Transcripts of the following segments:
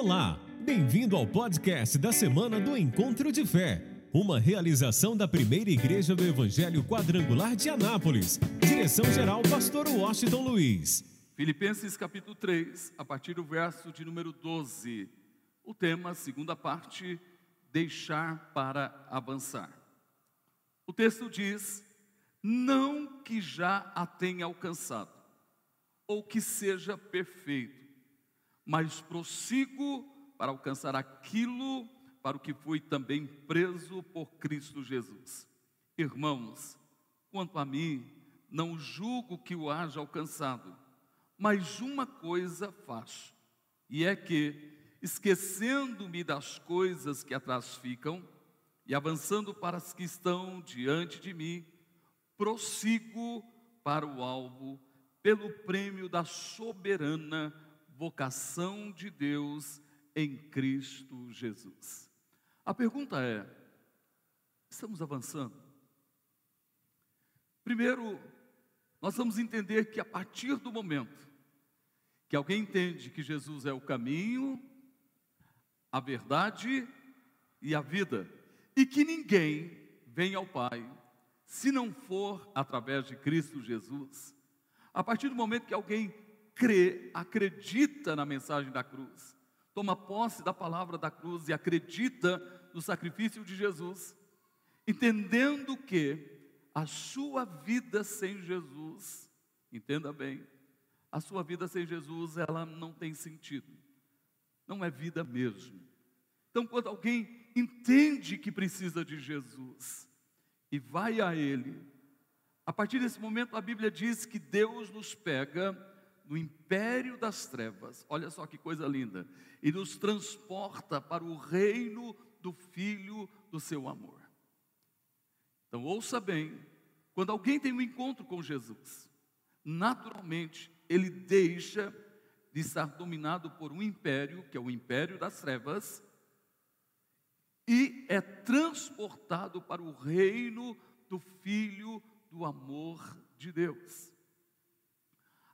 Olá, bem-vindo ao podcast da semana do Encontro de Fé, uma realização da primeira igreja do Evangelho Quadrangular de Anápolis. Direção-geral, Pastor Washington Luiz. Filipenses capítulo 3, a partir do verso de número 12. O tema, segunda parte, deixar para avançar. O texto diz: Não que já a tenha alcançado, ou que seja perfeito, mas prossigo para alcançar aquilo para o que fui também preso por Cristo Jesus. Irmãos, quanto a mim, não julgo que o haja alcançado, mas uma coisa faço, e é que, esquecendo-me das coisas que atrás ficam e avançando para as que estão diante de mim, prossigo para o alvo pelo prêmio da soberana vocação de Deus em Cristo Jesus. A pergunta é: estamos avançando? Primeiro, nós vamos entender que a partir do momento que alguém entende que Jesus é o caminho, a verdade e a vida, e que ninguém vem ao Pai se não for através de Cristo Jesus, a partir do momento que alguém crê, acredita na mensagem da cruz, toma posse da palavra da cruz e acredita no sacrifício de Jesus, entendendo que a sua vida sem Jesus, entenda bem, a sua vida sem Jesus, ela não tem sentido, não é vida mesmo. Então, quando alguém entende que precisa de Jesus e vai a Ele, a partir desse momento a Bíblia diz que Deus nos pega no império das trevas, olha só que coisa linda, e nos transporta para o reino do Filho do seu amor. Então, ouça bem: quando alguém tem um encontro com Jesus, naturalmente ele deixa de estar dominado por um império, que é o império das trevas, e é transportado para o reino do Filho do amor de Deus.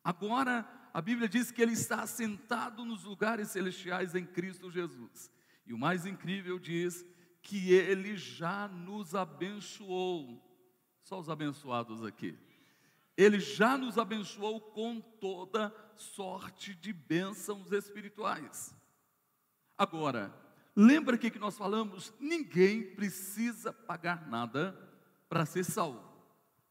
Agora, a Bíblia diz que ele está assentado nos lugares celestiais em Cristo Jesus. E o mais incrível diz que ele já nos abençoou. Só os abençoados aqui. Ele já nos abençoou com toda sorte de bênçãos espirituais. Agora, lembra que que nós falamos? Ninguém precisa pagar nada para ser salvo.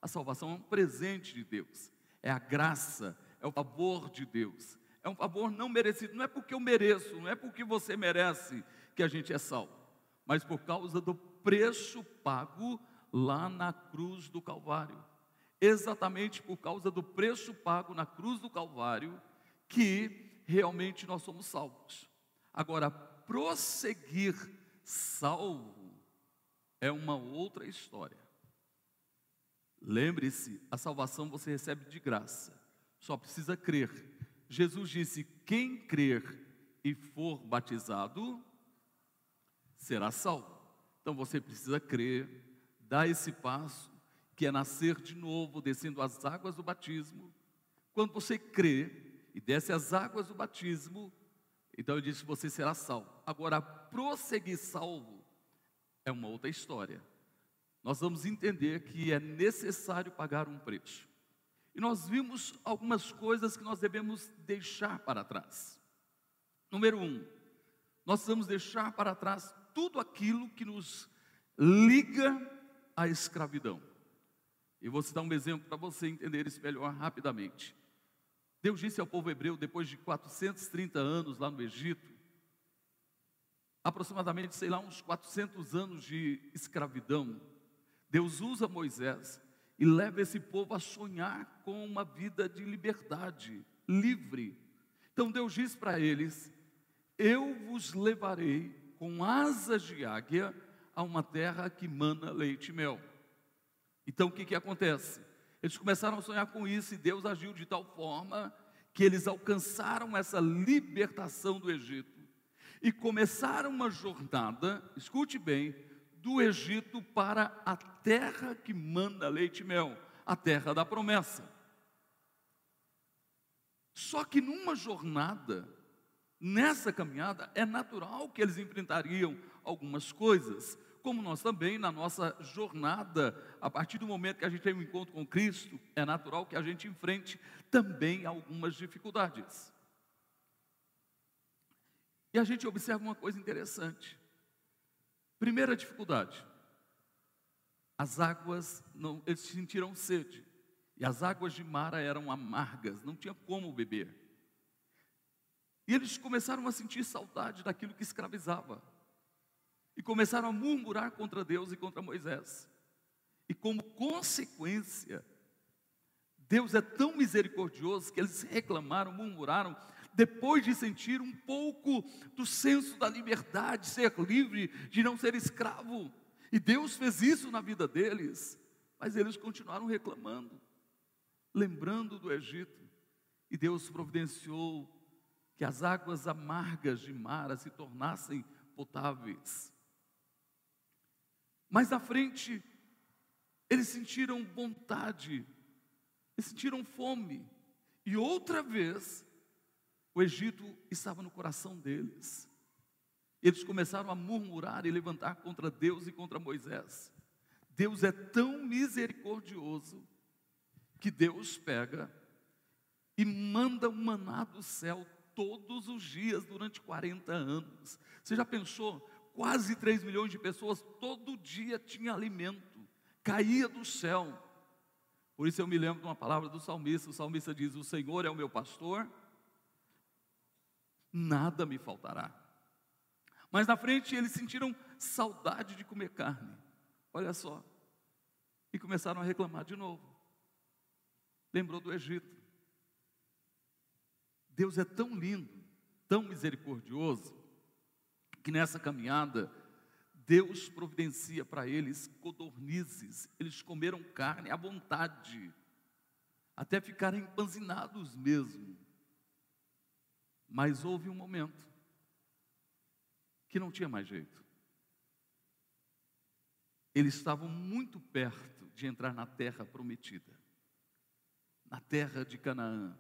A salvação é um presente de Deus, é a graça, é o favor de Deus. É um favor não merecido, não é porque eu mereço, não é porque você merece que a gente é salvo, mas por causa do preço pago lá na cruz do Calvário. Exatamente por causa do preço pago na cruz do Calvário que realmente nós somos salvos. Agora, prosseguir salvo é uma outra história. Lembre-se, a salvação você recebe de graça só precisa crer. Jesus disse: quem crer e for batizado será salvo. Então você precisa crer, dar esse passo, que é nascer de novo, descendo as águas do batismo. Quando você crê e desce as águas do batismo, então eu disse: você será salvo. Agora, prosseguir salvo é uma outra história. Nós vamos entender que é necessário pagar um preço. E nós vimos algumas coisas que nós devemos deixar para trás. Número um, nós vamos deixar para trás tudo aquilo que nos liga à escravidão. E vou citar um exemplo para você entender isso melhor rapidamente. Deus disse ao povo hebreu, depois de 430 anos lá no Egito, aproximadamente, sei lá, uns 400 anos de escravidão, Deus usa Moisés e leva esse povo a sonhar com uma vida de liberdade, livre. Então Deus diz para eles: Eu vos levarei com asas de águia a uma terra que mana leite e mel. Então o que, que acontece? Eles começaram a sonhar com isso e Deus agiu de tal forma que eles alcançaram essa libertação do Egito e começaram uma jornada, escute bem, do Egito para a terra que manda leite e mel, a terra da promessa. Só que numa jornada, nessa caminhada é natural que eles enfrentariam algumas coisas, como nós também na nossa jornada, a partir do momento que a gente tem um encontro com Cristo, é natural que a gente enfrente também algumas dificuldades. E a gente observa uma coisa interessante. Primeira dificuldade: as águas não, eles sentiram sede. E as águas de Mara eram amargas, não tinha como beber. E eles começaram a sentir saudade daquilo que escravizava. E começaram a murmurar contra Deus e contra Moisés. E como consequência, Deus é tão misericordioso que eles reclamaram, murmuraram, depois de sentir um pouco do senso da liberdade, ser livre, de não ser escravo. E Deus fez isso na vida deles, mas eles continuaram reclamando, lembrando do Egito. E Deus providenciou que as águas amargas de Mara se tornassem potáveis. Mais à frente, eles sentiram vontade, eles sentiram fome, e outra vez, o Egito estava no coração deles. Eles começaram a murmurar e levantar contra Deus e contra Moisés. Deus é tão misericordioso que Deus pega e manda um maná do céu todos os dias durante 40 anos. Você já pensou? Quase 3 milhões de pessoas todo dia tinha alimento, caía do céu. Por isso eu me lembro de uma palavra do salmista. O salmista diz: O Senhor é o meu pastor, nada me faltará. Mas na frente eles sentiram saudade de comer carne. Olha só. E começaram a reclamar de novo. Lembrou do Egito. Deus é tão lindo, tão misericordioso, que nessa caminhada, Deus providencia para eles codornizes, eles comeram carne à vontade, até ficarem empanzinados mesmo. Mas houve um momento que não tinha mais jeito. Eles estavam muito perto de entrar na terra prometida, na terra de Canaã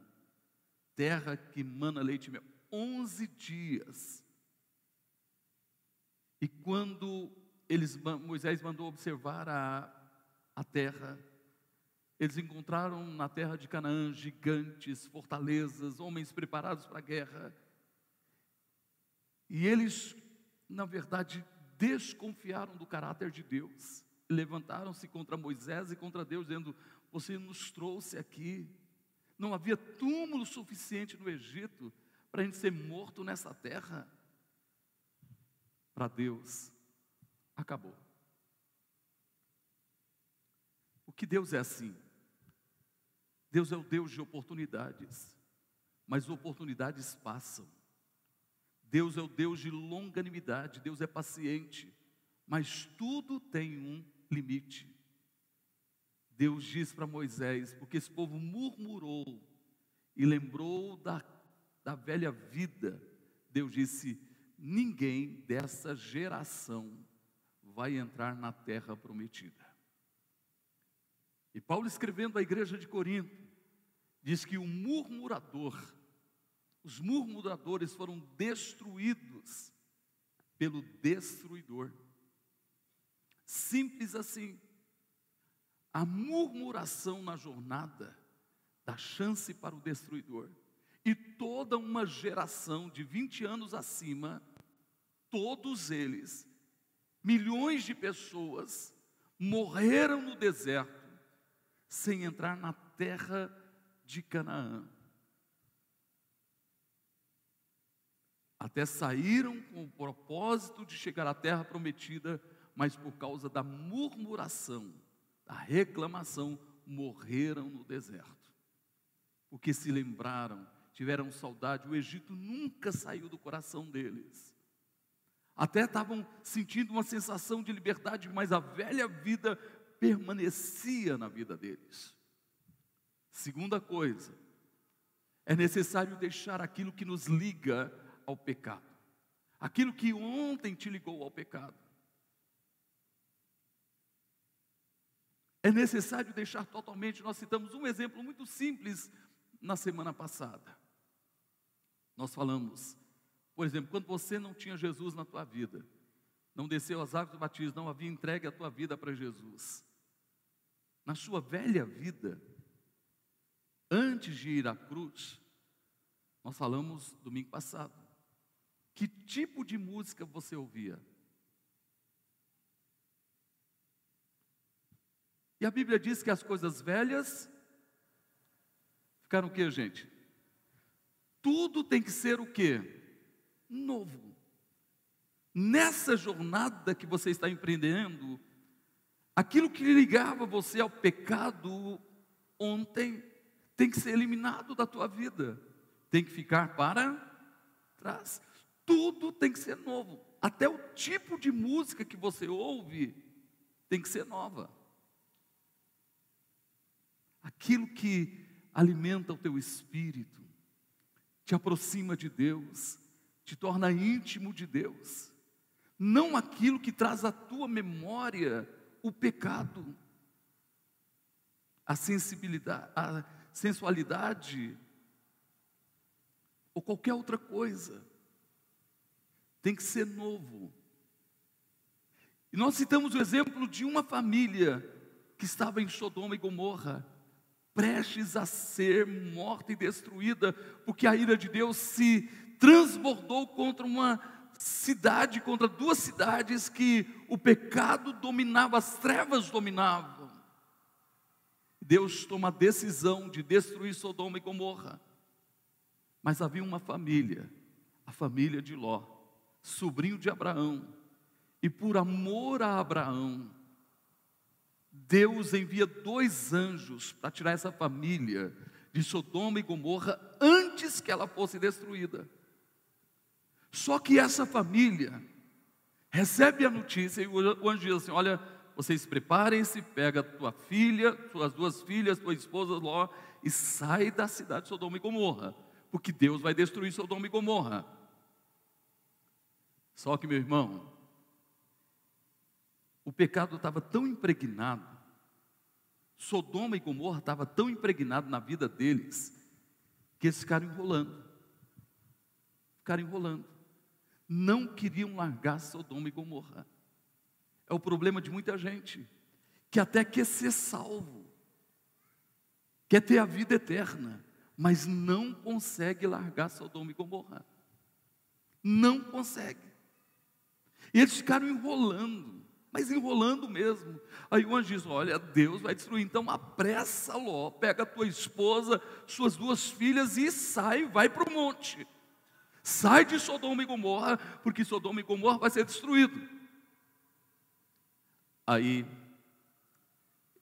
terra que mana leite e mel. Onze dias. E quando eles, Moisés mandou observar a, a terra, eles encontraram na terra de Canaã gigantes, fortalezas, homens preparados para a guerra. E eles, na verdade, desconfiaram do caráter de Deus. Levantaram-se contra Moisés e contra Deus, dizendo: Você nos trouxe aqui não havia túmulo suficiente no Egito para a gente ser morto nessa terra. Para Deus, acabou. O que Deus é assim? Deus é o Deus de oportunidades, mas oportunidades passam. Deus é o Deus de longanimidade, Deus é paciente, mas tudo tem um limite. Deus diz para Moisés, porque esse povo murmurou e lembrou da, da velha vida, Deus disse: ninguém dessa geração vai entrar na terra prometida. E Paulo, escrevendo à igreja de Corinto, diz que o murmurador, os murmuradores foram destruídos pelo destruidor. Simples assim. A murmuração na jornada dá chance para o destruidor. E toda uma geração de 20 anos acima, todos eles, milhões de pessoas, morreram no deserto, sem entrar na terra de Canaã. Até saíram com o propósito de chegar à terra prometida, mas por causa da murmuração, a reclamação, morreram no deserto. Porque se lembraram, tiveram saudade, o Egito nunca saiu do coração deles. Até estavam sentindo uma sensação de liberdade, mas a velha vida permanecia na vida deles. Segunda coisa, é necessário deixar aquilo que nos liga ao pecado. Aquilo que ontem te ligou ao pecado. É necessário deixar totalmente. Nós citamos um exemplo muito simples na semana passada. Nós falamos Por exemplo, quando você não tinha Jesus na tua vida, não desceu as águas do batismo, não havia entregue a tua vida para Jesus. Na sua velha vida, antes de ir à cruz, nós falamos domingo passado. Que tipo de música você ouvia? E a Bíblia diz que as coisas velhas ficaram o que, gente? Tudo tem que ser o que? Novo. Nessa jornada que você está empreendendo, aquilo que ligava você ao pecado ontem tem que ser eliminado da tua vida, tem que ficar para trás. Tudo tem que ser novo, até o tipo de música que você ouve tem que ser nova. Aquilo que alimenta o teu espírito, te aproxima de Deus, te torna íntimo de Deus. Não aquilo que traz à tua memória o pecado, a sensibilidade, a sensualidade ou qualquer outra coisa. Tem que ser novo. E nós citamos o exemplo de uma família que estava em Sodoma e Gomorra prestes a ser morta e destruída, porque a ira de Deus se transbordou contra uma cidade, contra duas cidades que o pecado dominava, as trevas dominavam. Deus toma a decisão de destruir Sodoma e Gomorra. Mas havia uma família, a família de Ló, sobrinho de Abraão, e por amor a Abraão, Deus envia dois anjos para tirar essa família de Sodoma e Gomorra antes que ela fosse destruída. Só que essa família recebe a notícia e o anjo diz assim: Olha, vocês preparem-se, pega tua filha, suas duas filhas, tua esposa Ló e sai da cidade de Sodoma e Gomorra, porque Deus vai destruir Sodoma e Gomorra. Só que, meu irmão, o pecado estava tão impregnado, Sodoma e Gomorra estava tão impregnado na vida deles, que eles ficaram enrolando. Ficaram enrolando. Não queriam largar Sodoma e Gomorra. É o problema de muita gente, que até quer ser salvo, quer ter a vida eterna, mas não consegue largar Sodoma e Gomorra. Não consegue. E eles ficaram enrolando mas enrolando mesmo. Aí o anjo diz: Olha, Deus vai destruir, então apressa Ló, pega tua esposa, suas duas filhas e sai, vai para o monte. Sai de Sodoma e Gomorra, porque Sodoma e Gomorra vai ser destruído. Aí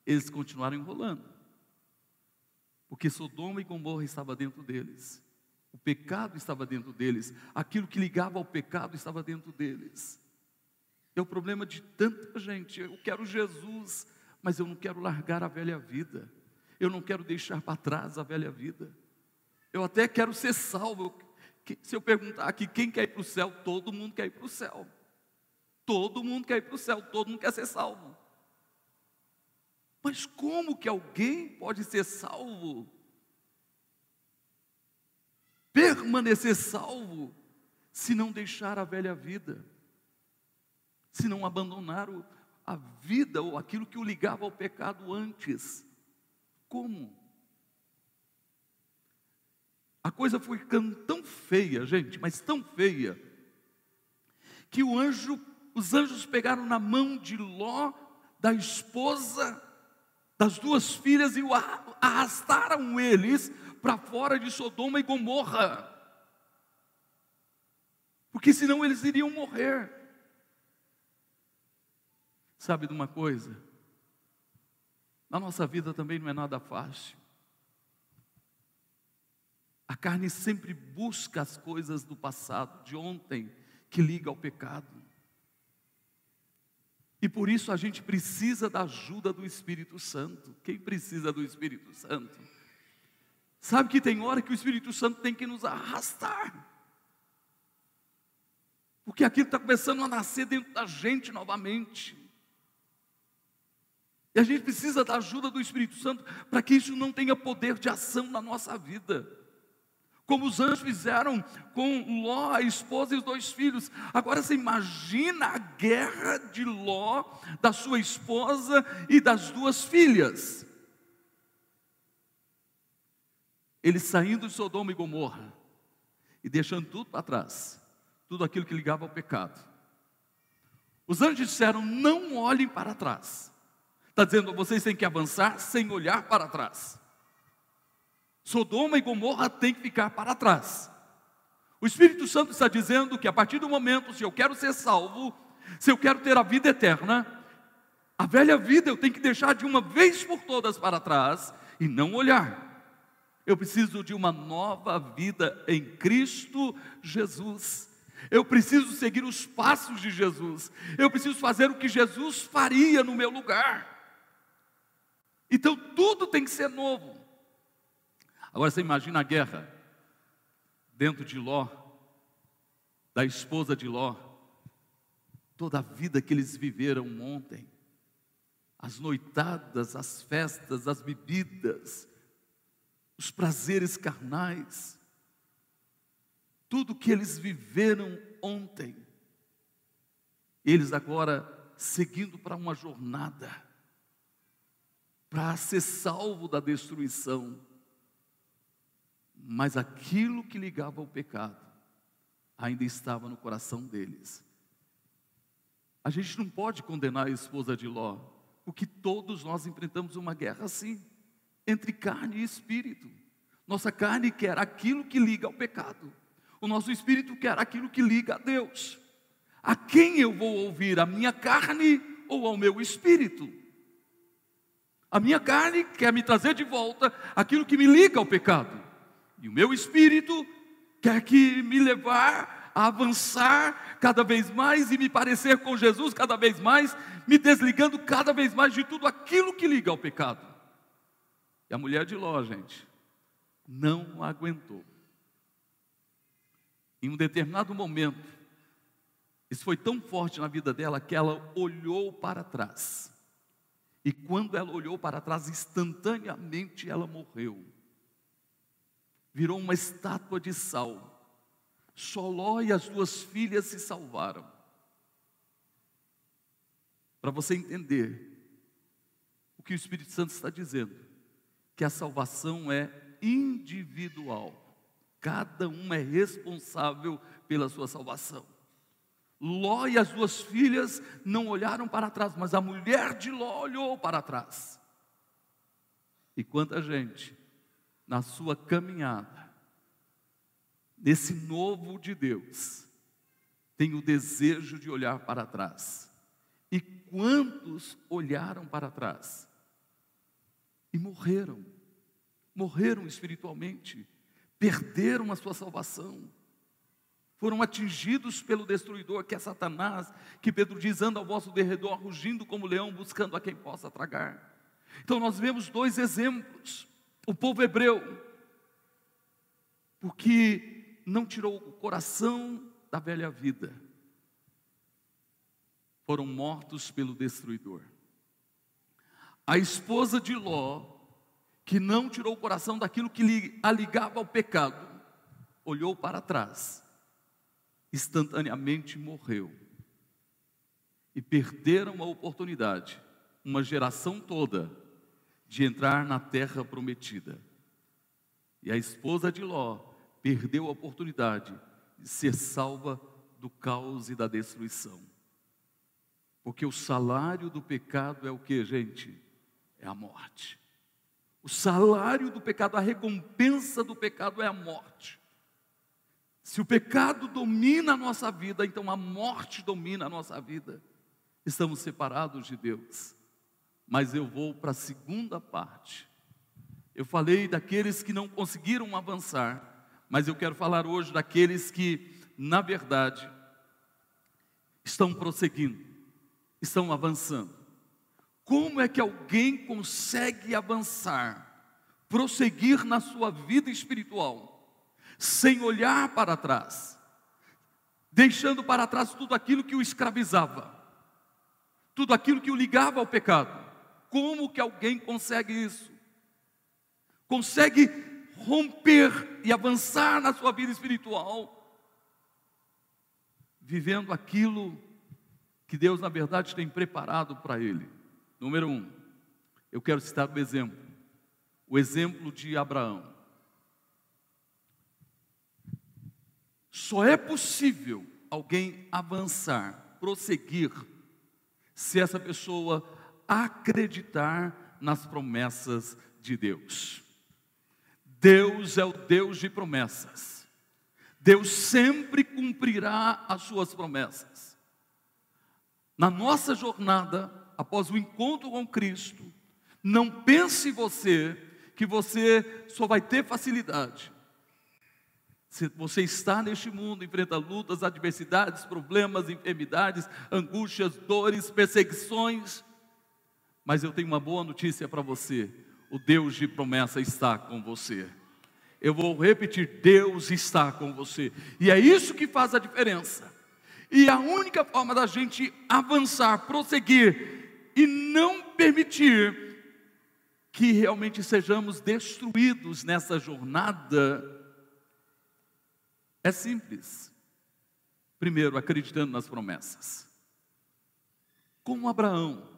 eles continuaram enrolando, porque Sodoma e Gomorra estava dentro deles, o pecado estava dentro deles, aquilo que ligava ao pecado estava dentro deles. É o problema de tanta gente. Eu quero Jesus, mas eu não quero largar a velha vida. Eu não quero deixar para trás a velha vida. Eu até quero ser salvo. Se eu perguntar aqui quem quer ir para o céu, todo mundo quer ir para o céu. Todo mundo quer ir para o céu, todo mundo quer ser salvo. Mas como que alguém pode ser salvo? Permanecer salvo, se não deixar a velha vida? se não abandonaram a vida ou aquilo que o ligava ao pecado antes. Como? A coisa foi tão feia, gente, mas tão feia, que o anjo, os anjos pegaram na mão de Ló, da esposa, das duas filhas e o arrastaram eles para fora de Sodoma e Gomorra. Porque senão eles iriam morrer. Sabe de uma coisa? Na nossa vida também não é nada fácil. A carne sempre busca as coisas do passado, de ontem, que liga ao pecado. E por isso a gente precisa da ajuda do Espírito Santo. Quem precisa do Espírito Santo? Sabe que tem hora que o Espírito Santo tem que nos arrastar. Porque aquilo está começando a nascer dentro da gente novamente. E a gente precisa da ajuda do Espírito Santo para que isso não tenha poder de ação na nossa vida. Como os anjos fizeram com Ló, a esposa e os dois filhos. Agora você imagina a guerra de Ló, da sua esposa e das duas filhas. Eles saindo de Sodoma e Gomorra e deixando tudo para trás, tudo aquilo que ligava ao pecado. Os anjos disseram: não olhem para trás. Está dizendo, vocês têm que avançar sem olhar para trás. Sodoma e Gomorra têm que ficar para trás. O Espírito Santo está dizendo que a partir do momento, se eu quero ser salvo, se eu quero ter a vida eterna, a velha vida eu tenho que deixar de uma vez por todas para trás e não olhar. Eu preciso de uma nova vida em Cristo Jesus. Eu preciso seguir os passos de Jesus. Eu preciso fazer o que Jesus faria no meu lugar. Então tudo tem que ser novo. Agora você imagina a guerra dentro de Ló, da esposa de Ló, toda a vida que eles viveram ontem, as noitadas, as festas, as bebidas, os prazeres carnais, tudo que eles viveram ontem, eles agora seguindo para uma jornada, para ser salvo da destruição mas aquilo que ligava ao pecado ainda estava no coração deles. A gente não pode condenar a esposa de Ló, porque todos nós enfrentamos uma guerra assim, entre carne e espírito. Nossa carne quer aquilo que liga ao pecado, o nosso espírito quer aquilo que liga a Deus. A quem eu vou ouvir, a minha carne ou ao meu espírito? A minha carne quer me trazer de volta aquilo que me liga ao pecado. E o meu espírito quer que me levar a avançar cada vez mais e me parecer com Jesus cada vez mais, me desligando cada vez mais de tudo aquilo que liga ao pecado. E a mulher de Ló, gente, não aguentou. Em um determinado momento, isso foi tão forte na vida dela que ela olhou para trás. E quando ela olhou para trás, instantaneamente ela morreu virou uma estátua de sal. Soló e as duas filhas se salvaram. Para você entender o que o Espírito Santo está dizendo, que a salvação é individual. Cada um é responsável pela sua salvação. Ló e as duas filhas não olharam para trás, mas a mulher de Ló olhou para trás. E quanta gente na sua caminhada, nesse novo de Deus, tem o desejo de olhar para trás. E quantos olharam para trás e morreram? Morreram espiritualmente, perderam a sua salvação, foram atingidos pelo destruidor que é Satanás, que Pedro diz: anda ao vosso derredor, rugindo como leão, buscando a quem possa tragar. Então nós vemos dois exemplos o povo hebreu, porque não tirou o coração da velha vida, foram mortos pelo destruidor. A esposa de Ló, que não tirou o coração daquilo que a ligava ao pecado, olhou para trás, instantaneamente morreu. E perderam a oportunidade, uma geração toda, de entrar na terra prometida. E a esposa de Ló perdeu a oportunidade de ser salva do caos e da destruição. Porque o salário do pecado é o que, gente? É a morte. O salário do pecado, a recompensa do pecado é a morte. Se o pecado domina a nossa vida, então a morte domina a nossa vida. Estamos separados de Deus mas eu vou para a segunda parte. Eu falei daqueles que não conseguiram avançar, mas eu quero falar hoje daqueles que, na verdade, estão prosseguindo, estão avançando. Como é que alguém consegue avançar, prosseguir na sua vida espiritual, sem olhar para trás, deixando para trás tudo aquilo que o escravizava, tudo aquilo que o ligava ao pecado? Como que alguém consegue isso? Consegue romper e avançar na sua vida espiritual, vivendo aquilo que Deus, na verdade, tem preparado para ele. Número um, eu quero citar o exemplo, o exemplo de Abraão. Só é possível alguém avançar, prosseguir, se essa pessoa acreditar nas promessas de Deus. Deus é o Deus de promessas. Deus sempre cumprirá as suas promessas. Na nossa jornada, após o encontro com Cristo, não pense você que você só vai ter facilidade. Se você está neste mundo, enfrenta lutas, adversidades, problemas, enfermidades, angústias, dores, perseguições. Mas eu tenho uma boa notícia para você: o Deus de promessa está com você. Eu vou repetir: Deus está com você, e é isso que faz a diferença. E a única forma da gente avançar, prosseguir e não permitir que realmente sejamos destruídos nessa jornada é simples. Primeiro, acreditando nas promessas. Como Abraão.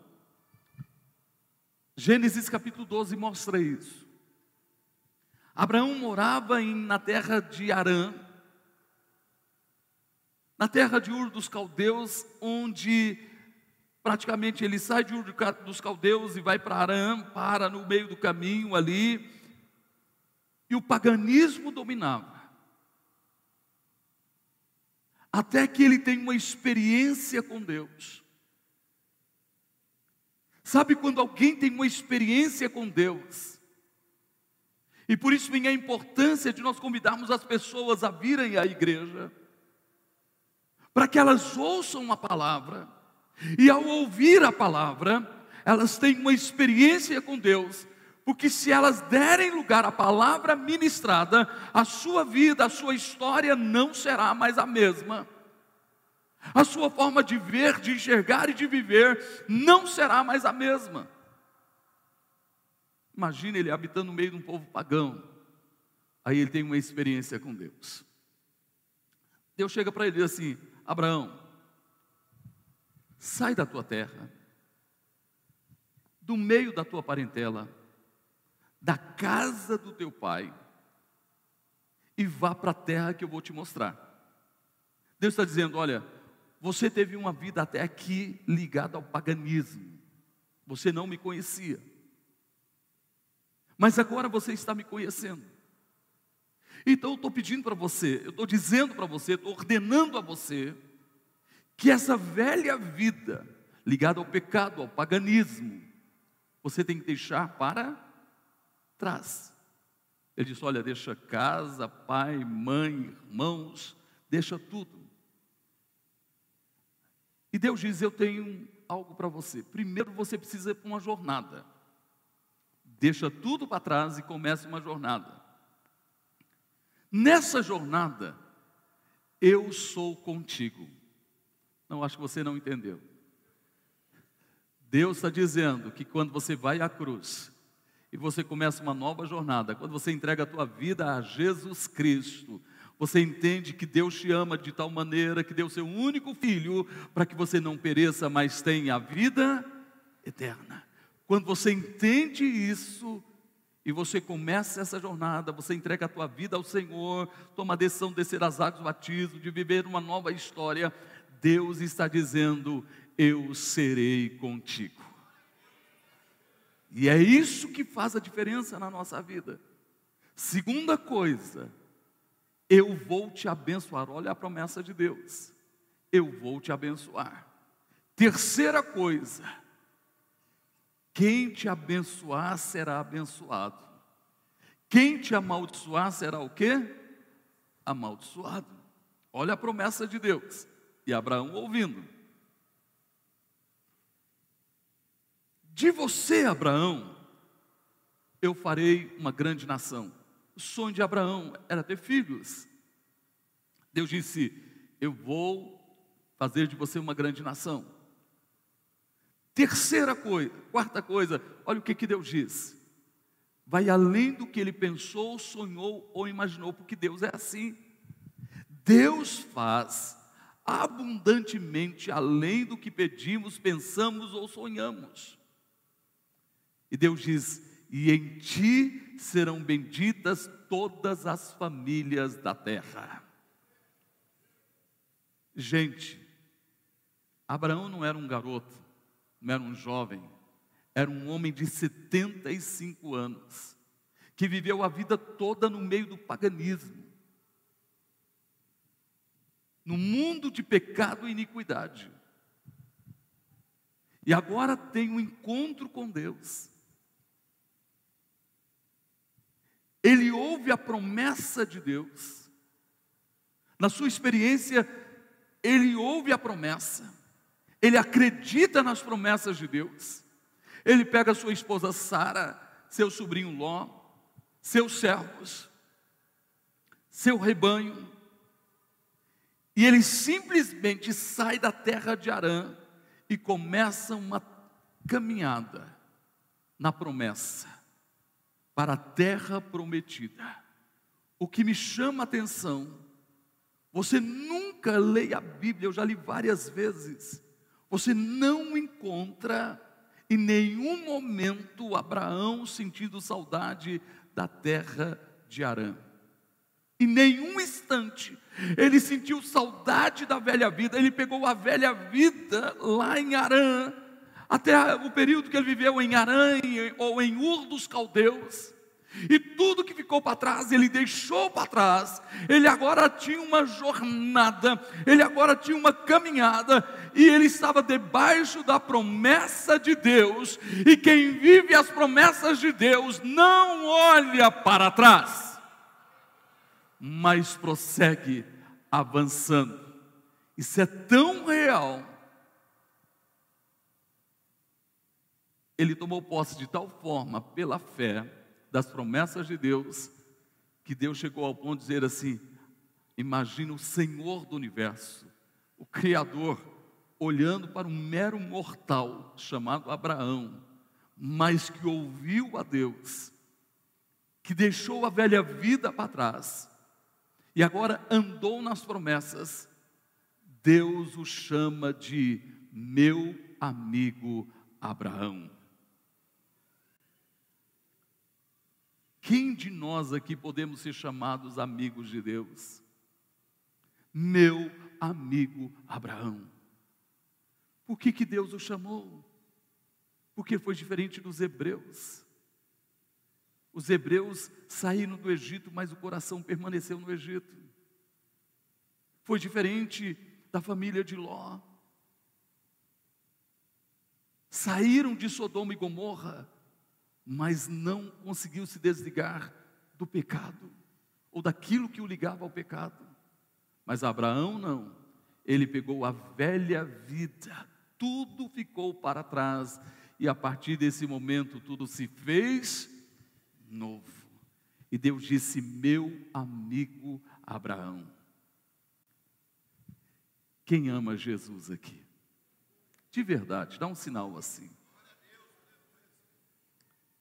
Gênesis capítulo 12 mostra isso. Abraão morava em, na terra de Arã, na terra de Ur dos Caldeus, onde praticamente ele sai de Ur dos Caldeus e vai para Arã, para no meio do caminho ali, e o paganismo dominava. até que ele tenha uma experiência com Deus. Sabe quando alguém tem uma experiência com Deus? E por isso vem a importância de nós convidarmos as pessoas a virem à igreja, para que elas ouçam a palavra, e ao ouvir a palavra, elas tenham uma experiência com Deus, porque se elas derem lugar à palavra ministrada, a sua vida, a sua história não será mais a mesma. A sua forma de ver, de enxergar e de viver não será mais a mesma. Imagina ele habitando no meio de um povo pagão. Aí ele tem uma experiência com Deus. Deus chega para ele e diz assim: Abraão, sai da tua terra, do meio da tua parentela, da casa do teu pai e vá para a terra que eu vou te mostrar. Deus está dizendo: olha, você teve uma vida até aqui ligada ao paganismo, você não me conhecia, mas agora você está me conhecendo. Então eu estou pedindo para você, eu estou dizendo para você, estou ordenando a você, que essa velha vida ligada ao pecado, ao paganismo, você tem que deixar para traz. Ele disse: Olha, deixa casa, pai, mãe, irmãos, deixa tudo. E Deus diz: Eu tenho algo para você. Primeiro você precisa ir para uma jornada. Deixa tudo para trás e começa uma jornada. Nessa jornada, eu sou contigo. Não, acho que você não entendeu. Deus está dizendo que quando você vai à cruz, e você começa uma nova jornada. Quando você entrega a tua vida a Jesus Cristo, você entende que Deus te ama de tal maneira que deu seu único filho para que você não pereça, mas tenha a vida eterna. Quando você entende isso e você começa essa jornada, você entrega a tua vida ao Senhor, toma a decisão de descer as águas do batismo, de viver uma nova história, Deus está dizendo: Eu serei contigo. E é isso que faz a diferença na nossa vida. Segunda coisa, eu vou te abençoar. Olha a promessa de Deus. Eu vou te abençoar. Terceira coisa, quem te abençoar será abençoado. Quem te amaldiçoar será o quê? Amaldiçoado. Olha a promessa de Deus. E Abraão ouvindo. De você, Abraão, eu farei uma grande nação. O sonho de Abraão era ter filhos. Deus disse: Eu vou fazer de você uma grande nação. Terceira coisa, quarta coisa, olha o que, que Deus diz: vai além do que ele pensou, sonhou ou imaginou, porque Deus é assim. Deus faz abundantemente além do que pedimos, pensamos ou sonhamos. E Deus diz: E em ti serão benditas todas as famílias da terra. Gente, Abraão não era um garoto, não era um jovem, era um homem de 75 anos, que viveu a vida toda no meio do paganismo, no mundo de pecado e iniquidade. E agora tem um encontro com Deus. Ele ouve a promessa de Deus. Na sua experiência, ele ouve a promessa. Ele acredita nas promessas de Deus. Ele pega sua esposa Sara, seu sobrinho Ló, seus servos, seu rebanho, e ele simplesmente sai da terra de Arã e começa uma caminhada na promessa para a terra prometida. O que me chama a atenção, você nunca lê a Bíblia, eu já li várias vezes, você não encontra em nenhum momento Abraão sentindo saudade da terra de Arã. Em nenhum instante ele sentiu saudade da velha vida, ele pegou a velha vida lá em Arã, até o período que ele viveu em Arã ou em Ur dos Caldeus. E tudo que ficou para trás, ele deixou para trás. Ele agora tinha uma jornada, ele agora tinha uma caminhada, e ele estava debaixo da promessa de Deus. E quem vive as promessas de Deus não olha para trás, mas prossegue avançando. Isso é tão real. Ele tomou posse de tal forma, pela fé, das promessas de Deus, que Deus chegou ao ponto de dizer assim: imagina o Senhor do universo, o Criador, olhando para um mero mortal chamado Abraão, mas que ouviu a Deus, que deixou a velha vida para trás e agora andou nas promessas. Deus o chama de meu amigo Abraão. Quem de nós aqui podemos ser chamados amigos de Deus? Meu amigo Abraão. Por que, que Deus o chamou? Porque foi diferente dos hebreus. Os hebreus saíram do Egito, mas o coração permaneceu no Egito. Foi diferente da família de Ló. Saíram de Sodoma e Gomorra, mas não conseguiu se desligar do pecado, ou daquilo que o ligava ao pecado. Mas Abraão não, ele pegou a velha vida, tudo ficou para trás, e a partir desse momento tudo se fez novo. E Deus disse: Meu amigo Abraão. Quem ama Jesus aqui? De verdade, dá um sinal assim.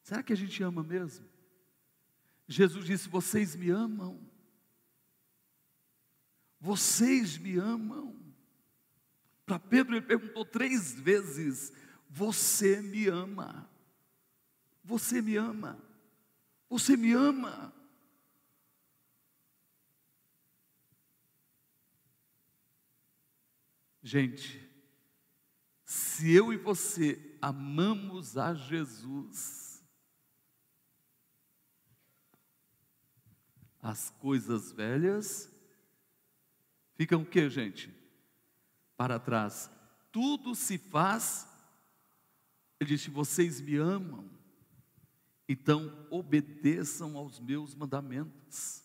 Será que a gente ama mesmo? Jesus disse: Vocês me amam. Vocês me amam. Para Pedro, ele perguntou três vezes: Você me ama? Você me ama? Você me ama? Gente, se eu e você amamos a Jesus, as coisas velhas ficam o que, gente? Para trás. Tudo se faz. Ele disse: Vocês me amam, então obedeçam aos meus mandamentos.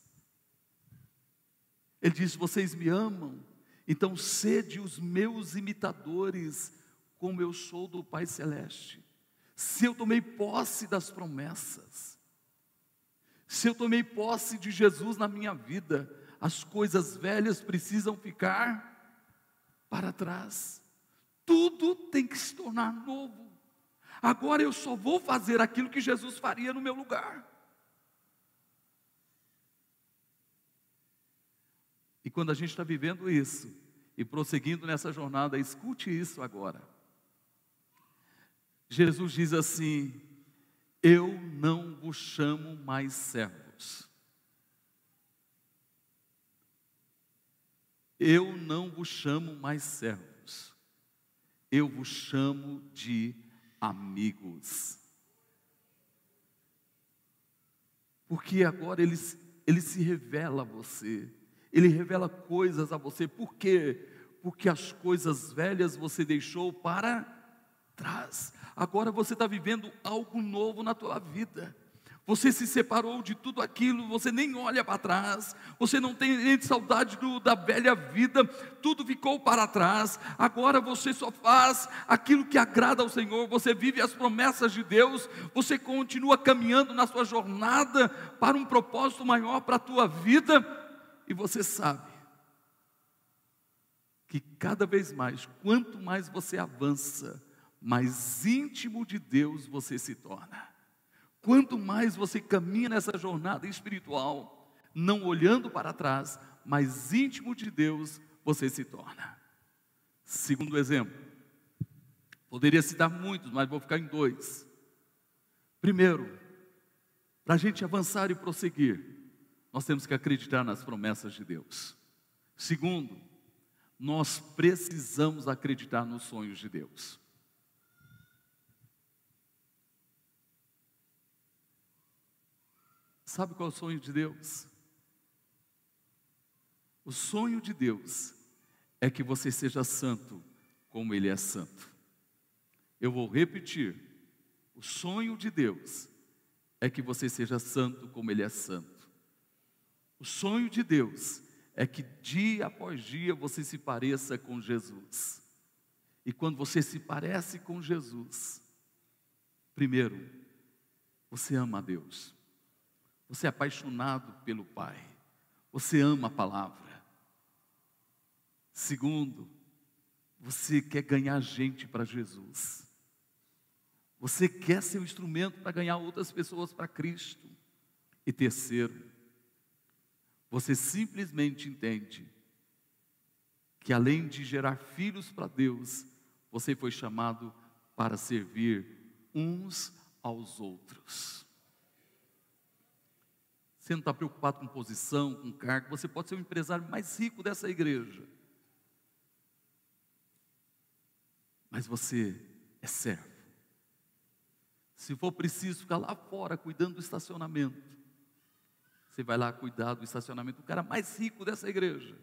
Ele disse: Vocês me amam, então sede os meus imitadores, como eu sou do Pai Celeste. Se eu tomei posse das promessas, se eu tomei posse de Jesus na minha vida, as coisas velhas precisam ficar para trás. Tudo tem que se tornar novo. Agora eu só vou fazer aquilo que Jesus faria no meu lugar. E quando a gente está vivendo isso e prosseguindo nessa jornada, escute isso agora. Jesus diz assim: eu não vos chamo mais servos. Eu não vos chamo mais servos. Eu vos chamo de amigos. Porque agora ele, ele se revela a você, ele revela coisas a você, por quê? Porque as coisas velhas você deixou para trás, agora você está vivendo algo novo na tua vida. Você se separou de tudo aquilo, você nem olha para trás, você não tem nem saudade do, da velha vida, tudo ficou para trás. Agora você só faz aquilo que agrada ao Senhor, você vive as promessas de Deus, você continua caminhando na sua jornada para um propósito maior para a tua vida, e você sabe que cada vez mais, quanto mais você avança, mais íntimo de Deus você se torna. Quanto mais você caminha nessa jornada espiritual, não olhando para trás, mais íntimo de Deus você se torna. Segundo exemplo, poderia citar muitos, mas vou ficar em dois. Primeiro, para a gente avançar e prosseguir, nós temos que acreditar nas promessas de Deus. Segundo, nós precisamos acreditar nos sonhos de Deus. Sabe qual é o sonho de Deus? O sonho de Deus é que você seja santo como Ele é santo. Eu vou repetir: o sonho de Deus é que você seja santo como Ele é santo. O sonho de Deus é que dia após dia você se pareça com Jesus. E quando você se parece com Jesus, primeiro, você ama a Deus. Você é apaixonado pelo Pai. Você ama a palavra. Segundo, você quer ganhar gente para Jesus. Você quer ser um instrumento para ganhar outras pessoas para Cristo. E terceiro, você simplesmente entende que além de gerar filhos para Deus, você foi chamado para servir uns aos outros. Você não está preocupado com posição, com cargo, você pode ser o empresário mais rico dessa igreja. Mas você é servo. Se for preciso ficar lá fora cuidando do estacionamento, você vai lá cuidar do estacionamento. O cara mais rico dessa igreja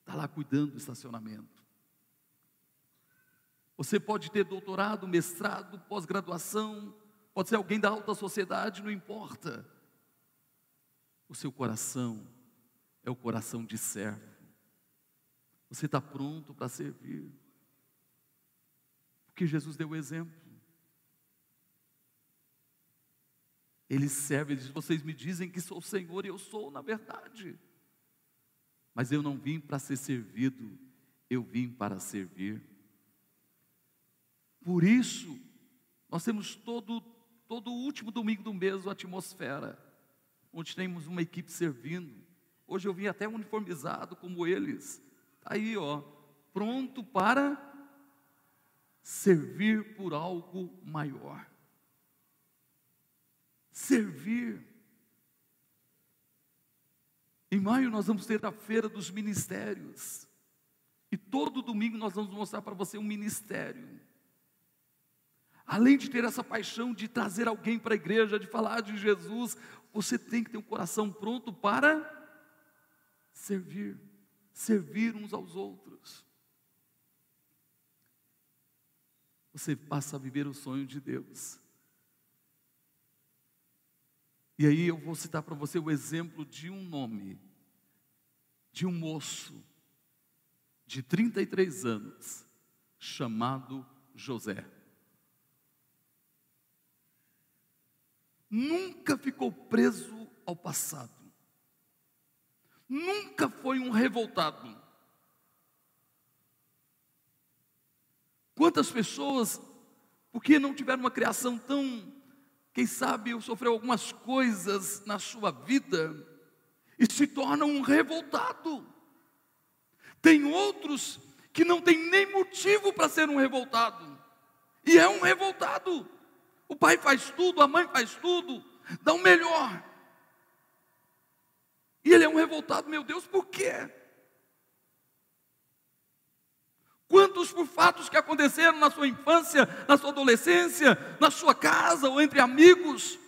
está lá cuidando do estacionamento. Você pode ter doutorado, mestrado, pós-graduação, pode ser alguém da alta sociedade, não importa. O seu coração é o coração de servo. Você está pronto para servir. Porque Jesus deu o exemplo. Ele serve, ele diz: Vocês me dizem que sou o Senhor, e eu sou, na verdade. Mas eu não vim para ser servido, eu vim para servir. Por isso, nós temos todo, todo último domingo do mês a atmosfera onde temos uma equipe servindo. Hoje eu vim até uniformizado como eles. Está aí, ó, pronto para servir por algo maior. Servir. Em maio nós vamos ter a feira dos ministérios. E todo domingo nós vamos mostrar para você um ministério. Além de ter essa paixão de trazer alguém para a igreja, de falar de Jesus, você tem que ter um coração pronto para servir, servir uns aos outros. Você passa a viver o sonho de Deus. E aí eu vou citar para você o exemplo de um nome, de um moço de 33 anos, chamado José. Nunca ficou preso ao passado, nunca foi um revoltado. Quantas pessoas, porque não tiveram uma criação tão, quem sabe, sofreu algumas coisas na sua vida, e se torna um revoltado. Tem outros que não tem nem motivo para ser um revoltado, e é um revoltado. O pai faz tudo, a mãe faz tudo, dá o melhor. E ele é um revoltado, meu Deus, por quê? Quantos por fatos que aconteceram na sua infância, na sua adolescência, na sua casa ou entre amigos,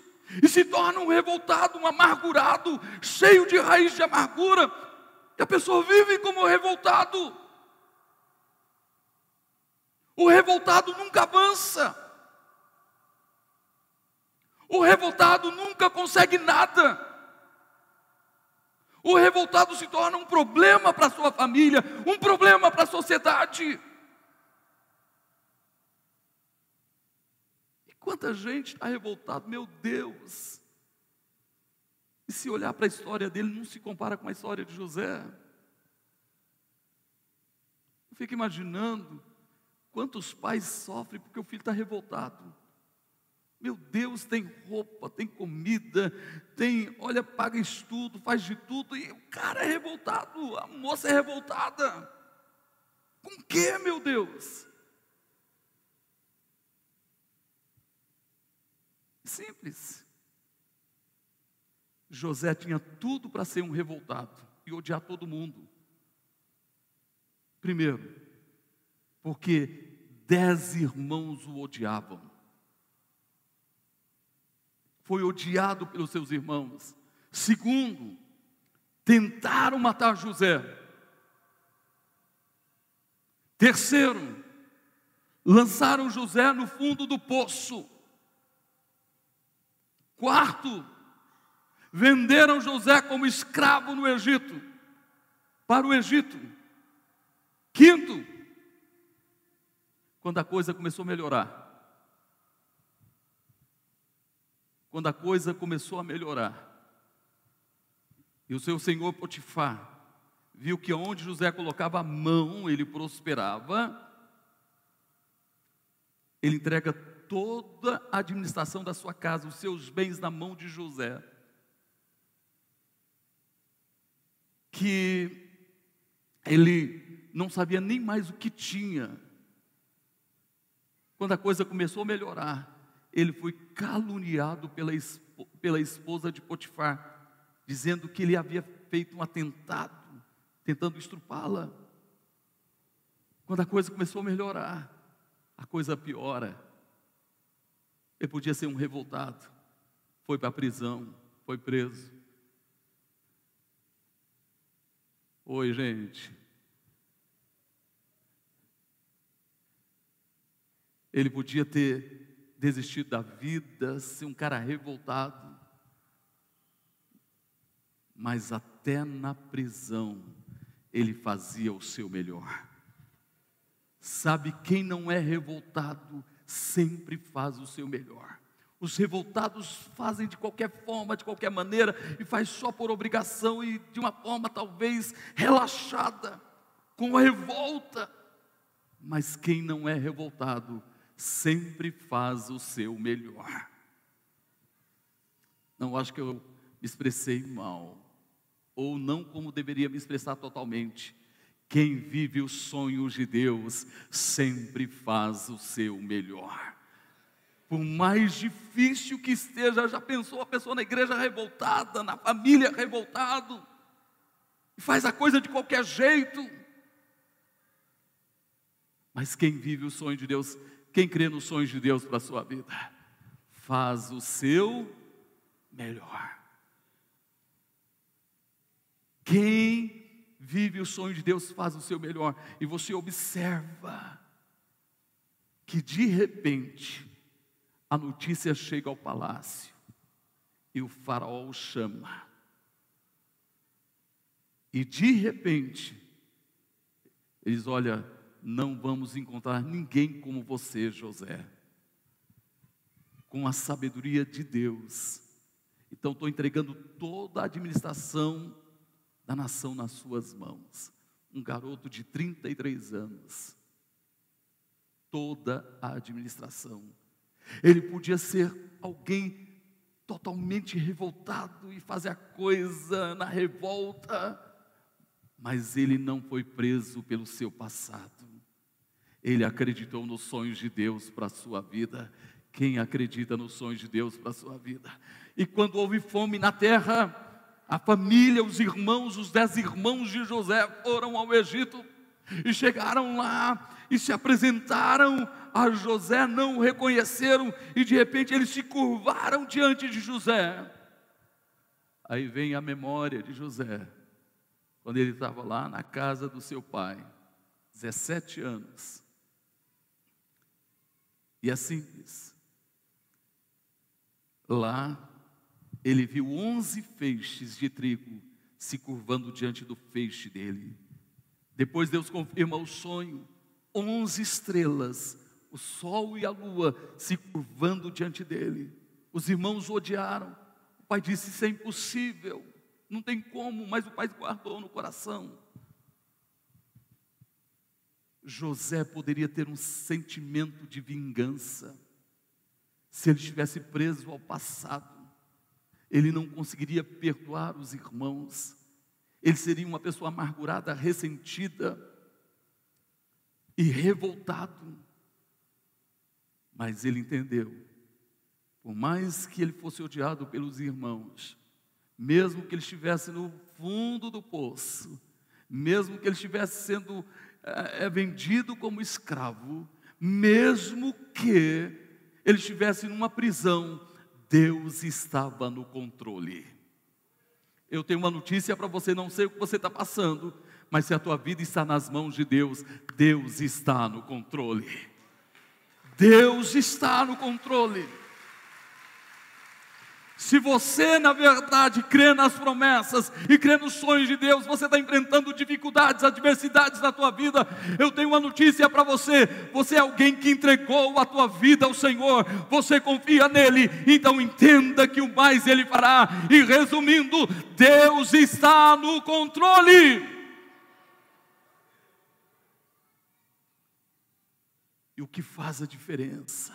e se torna um revoltado, um amargurado, cheio de raiz de amargura, e a pessoa vive como revoltado. O revoltado nunca avança. O revoltado nunca consegue nada. O revoltado se torna um problema para a sua família, um problema para a sociedade. E quanta gente está revoltado, meu Deus. E se olhar para a história dele, não se compara com a história de José. Eu fico imaginando quantos pais sofrem porque o filho está revoltado. Meu Deus, tem roupa, tem comida, tem, olha, paga estudo, faz de tudo, e o cara é revoltado, a moça é revoltada. Com que, meu Deus? Simples. José tinha tudo para ser um revoltado e odiar todo mundo. Primeiro, porque dez irmãos o odiavam foi odiado pelos seus irmãos. Segundo, tentaram matar José. Terceiro, lançaram José no fundo do poço. Quarto, venderam José como escravo no Egito, para o Egito. Quinto, quando a coisa começou a melhorar, quando a coisa começou a melhorar, e o seu senhor Potifar viu que onde José colocava a mão, ele prosperava, ele entrega toda a administração da sua casa, os seus bens na mão de José. Que ele não sabia nem mais o que tinha. Quando a coisa começou a melhorar, ele foi caluniado pela, pela esposa de Potifar, dizendo que ele havia feito um atentado, tentando estrupá-la. Quando a coisa começou a melhorar, a coisa piora. Ele podia ser um revoltado, foi para a prisão, foi preso. Oi, gente. Ele podia ter desistir da vida, ser um cara revoltado. Mas até na prisão, ele fazia o seu melhor. Sabe, quem não é revoltado sempre faz o seu melhor. Os revoltados fazem de qualquer forma, de qualquer maneira, e faz só por obrigação e de uma forma talvez relaxada, com revolta. Mas quem não é revoltado sempre faz o seu melhor. Não acho que eu me expressei mal, ou não como deveria me expressar totalmente. Quem vive os sonhos de Deus sempre faz o seu melhor. Por mais difícil que esteja, já pensou a pessoa na igreja revoltada, na família revoltado, e faz a coisa de qualquer jeito. Mas quem vive o sonho de Deus quem crê nos sonhos de Deus para a sua vida, faz o seu melhor. Quem vive o sonho de Deus faz o seu melhor. E você observa que de repente a notícia chega ao palácio e o faraó o chama. E de repente, eles olham, não vamos encontrar ninguém como você, José, com a sabedoria de Deus. Então, estou entregando toda a administração da nação nas suas mãos. Um garoto de 33 anos. Toda a administração. Ele podia ser alguém totalmente revoltado e fazer a coisa na revolta, mas ele não foi preso pelo seu passado. Ele acreditou nos sonhos de Deus para a sua vida. Quem acredita nos sonhos de Deus para a sua vida? E quando houve fome na terra, a família, os irmãos, os dez irmãos de José foram ao Egito e chegaram lá e se apresentaram a José, não o reconheceram e de repente eles se curvaram diante de José. Aí vem a memória de José, quando ele estava lá na casa do seu pai, 17 anos. E assim diz: lá ele viu onze feixes de trigo se curvando diante do feixe dele. Depois Deus confirma o sonho: onze estrelas, o sol e a lua se curvando diante dele. Os irmãos o odiaram. O pai disse: Isso é impossível, não tem como, mas o pai guardou no coração. José poderia ter um sentimento de vingança se ele estivesse preso ao passado. Ele não conseguiria perdoar os irmãos ele seria uma pessoa amargurada, ressentida e revoltado. Mas ele entendeu, por mais que ele fosse odiado pelos irmãos, mesmo que ele estivesse no fundo do poço, mesmo que ele estivesse sendo é, é vendido como escravo, mesmo que ele estivesse numa prisão, Deus estava no controle. Eu tenho uma notícia para você, não sei o que você está passando, mas se a tua vida está nas mãos de Deus, Deus está no controle. Deus está no controle. Se você, na verdade, crê nas promessas e crê nos sonhos de Deus, você está enfrentando dificuldades, adversidades na tua vida, eu tenho uma notícia para você: você é alguém que entregou a tua vida ao Senhor, você confia nele, então entenda que o mais ele fará. E resumindo, Deus está no controle. E o que faz a diferença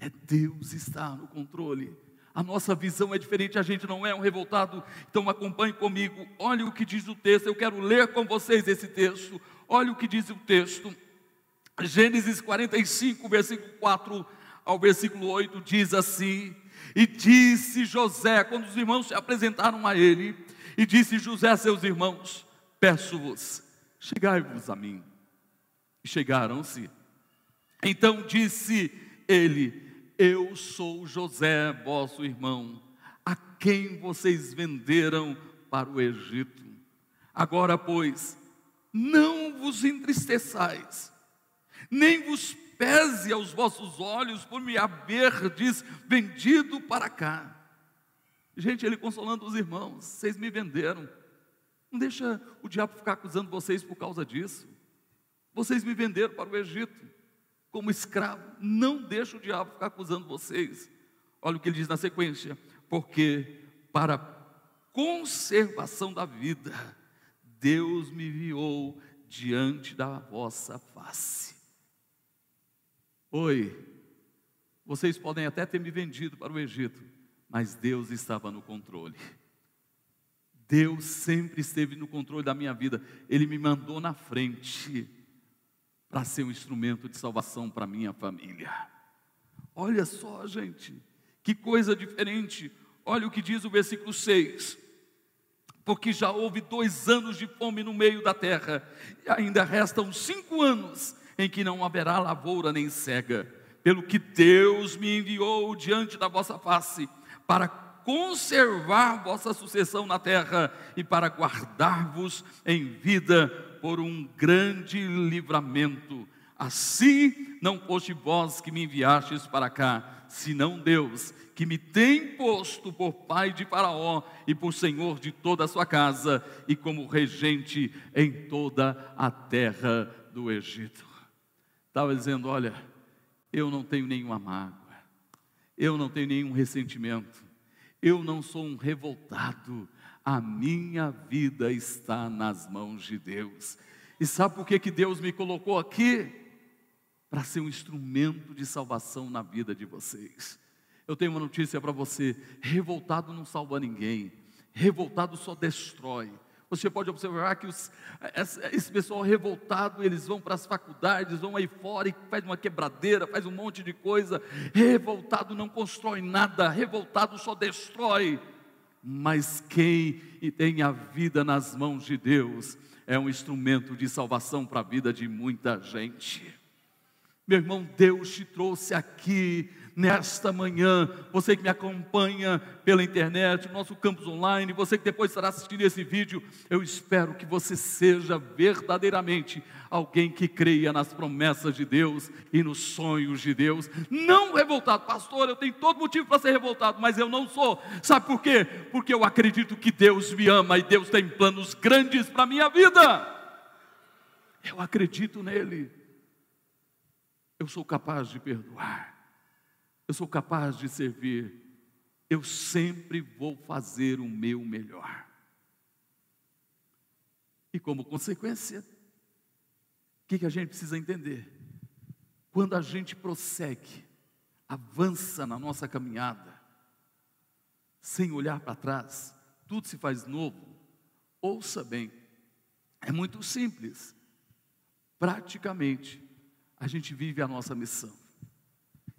é Deus estar no controle a nossa visão é diferente, a gente não é um revoltado. Então acompanhe comigo, olhe o que diz o texto. Eu quero ler com vocês esse texto. Olha o que diz o texto. Gênesis 45, versículo 4 ao versículo 8 diz assim: E disse José, quando os irmãos se apresentaram a ele, e disse José a seus irmãos: Peço-vos, chegai-vos a mim. E chegaram-se. Então disse ele: eu sou José, vosso irmão, a quem vocês venderam para o Egito. Agora, pois, não vos entristeçais, nem vos pese aos vossos olhos por me haverdes vendido para cá. Gente, ele consolando os irmãos, vocês me venderam. Não deixa o diabo ficar acusando vocês por causa disso. Vocês me venderam para o Egito como escravo. Não deixe o diabo ficar acusando vocês. Olha o que ele diz na sequência: porque para conservação da vida, Deus me enviou diante da vossa face. Oi, vocês podem até ter me vendido para o Egito, mas Deus estava no controle. Deus sempre esteve no controle da minha vida, Ele me mandou na frente para ser um instrumento de salvação para minha família. Olha só, gente, que coisa diferente. Olha o que diz o versículo 6. Porque já houve dois anos de fome no meio da terra, e ainda restam cinco anos em que não haverá lavoura nem cega, pelo que Deus me enviou diante da vossa face, para conservar vossa sucessão na terra e para guardar-vos em vida por um grande livramento. Assim não foste vós que me enviastes para cá, senão Deus, que me tem posto por pai de Faraó e por senhor de toda a sua casa e como regente em toda a terra do Egito. Estava dizendo: olha, eu não tenho nenhuma mágoa, eu não tenho nenhum ressentimento, eu não sou um revoltado, a minha vida está nas mãos de Deus. E sabe por que, que Deus me colocou aqui? Para ser um instrumento de salvação na vida de vocês. Eu tenho uma notícia para você: revoltado não salva ninguém, revoltado só destrói. Você pode observar que os, esse pessoal revoltado, eles vão para as faculdades, vão aí fora e faz uma quebradeira, faz um monte de coisa. Revoltado não constrói nada, revoltado só destrói. Mas quem tem a vida nas mãos de Deus é um instrumento de salvação para a vida de muita gente. Meu irmão, Deus te trouxe aqui nesta manhã, você que me acompanha pela internet, nosso campus online, você que depois estará assistindo esse vídeo, eu espero que você seja verdadeiramente alguém que creia nas promessas de Deus e nos sonhos de Deus, não revoltado, pastor, eu tenho todo motivo para ser revoltado, mas eu não sou, sabe por quê? Porque eu acredito que Deus me ama e Deus tem planos grandes para a minha vida, eu acredito nele, eu sou capaz de perdoar, eu sou capaz de servir, eu sempre vou fazer o meu melhor. E como consequência, o que, que a gente precisa entender? Quando a gente prossegue, avança na nossa caminhada, sem olhar para trás, tudo se faz novo. Ouça bem, é muito simples. Praticamente, a gente vive a nossa missão.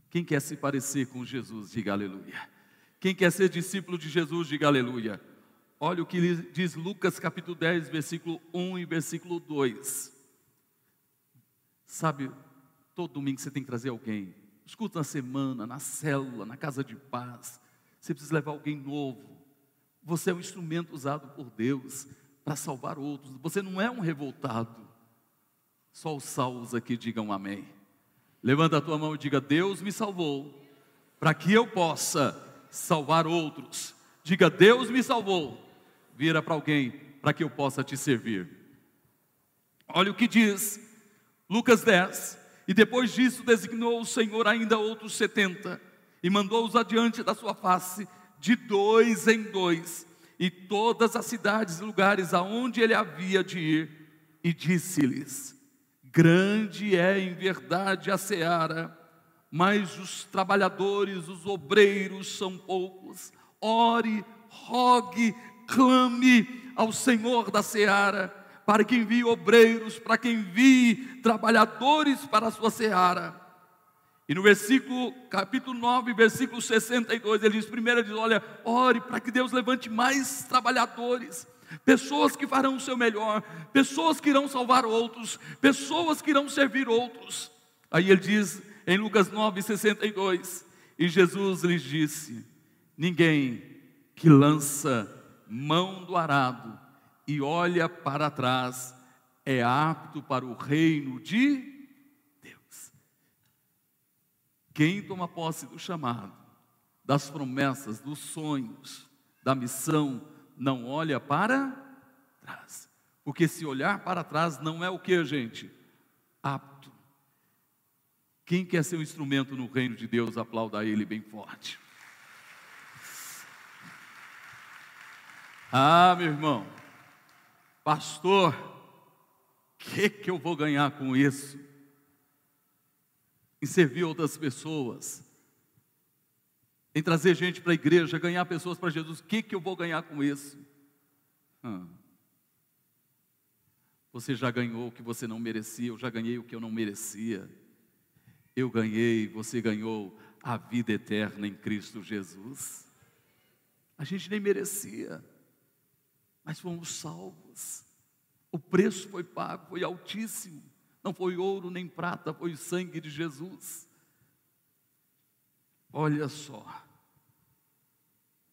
Quem quer se parecer com Jesus, diga aleluia. Quem quer ser discípulo de Jesus, diga aleluia. Olha o que diz Lucas capítulo 10, versículo 1 e versículo 2. Sabe, todo domingo você tem que trazer alguém. Escuta na semana, na célula, na casa de paz. Você precisa levar alguém novo. Você é um instrumento usado por Deus para salvar outros. Você não é um revoltado. Só os salvos aqui digam amém. Levanta a tua mão e diga: Deus me salvou, para que eu possa salvar outros. Diga: Deus me salvou. Vira para alguém, para que eu possa te servir. Olha o que diz Lucas 10. E depois disso designou o Senhor ainda outros setenta, e mandou-os adiante da sua face, de dois em dois, e todas as cidades e lugares aonde ele havia de ir, e disse-lhes: Grande é em verdade a seara, mas os trabalhadores, os obreiros são poucos. Ore, rogue, clame ao Senhor da seara, para que envie obreiros, para que envie trabalhadores para a sua seara. E no versículo, capítulo 9, versículo 62, ele diz: primeiro, ele diz: Olha, ore para que Deus levante mais trabalhadores pessoas que farão o seu melhor, pessoas que irão salvar outros, pessoas que irão servir outros. Aí ele diz em Lucas 9,62: E Jesus lhes disse: Ninguém que lança mão do arado e olha para trás é apto para o reino de Deus. Quem toma posse do chamado, das promessas, dos sonhos, da missão, não olha para trás. Porque se olhar para trás não é o que, gente? Apto. Quem quer ser um instrumento no reino de Deus, aplauda ele bem forte. Ah, meu irmão, pastor, o que, que eu vou ganhar com isso? Em servir outras pessoas, em trazer gente para a igreja, ganhar pessoas para Jesus. O que, que eu vou ganhar com isso? Você já ganhou o que você não merecia, eu já ganhei o que eu não merecia. Eu ganhei, você ganhou a vida eterna em Cristo Jesus. A gente nem merecia, mas fomos salvos. O preço foi pago, foi altíssimo. Não foi ouro nem prata, foi o sangue de Jesus. Olha só.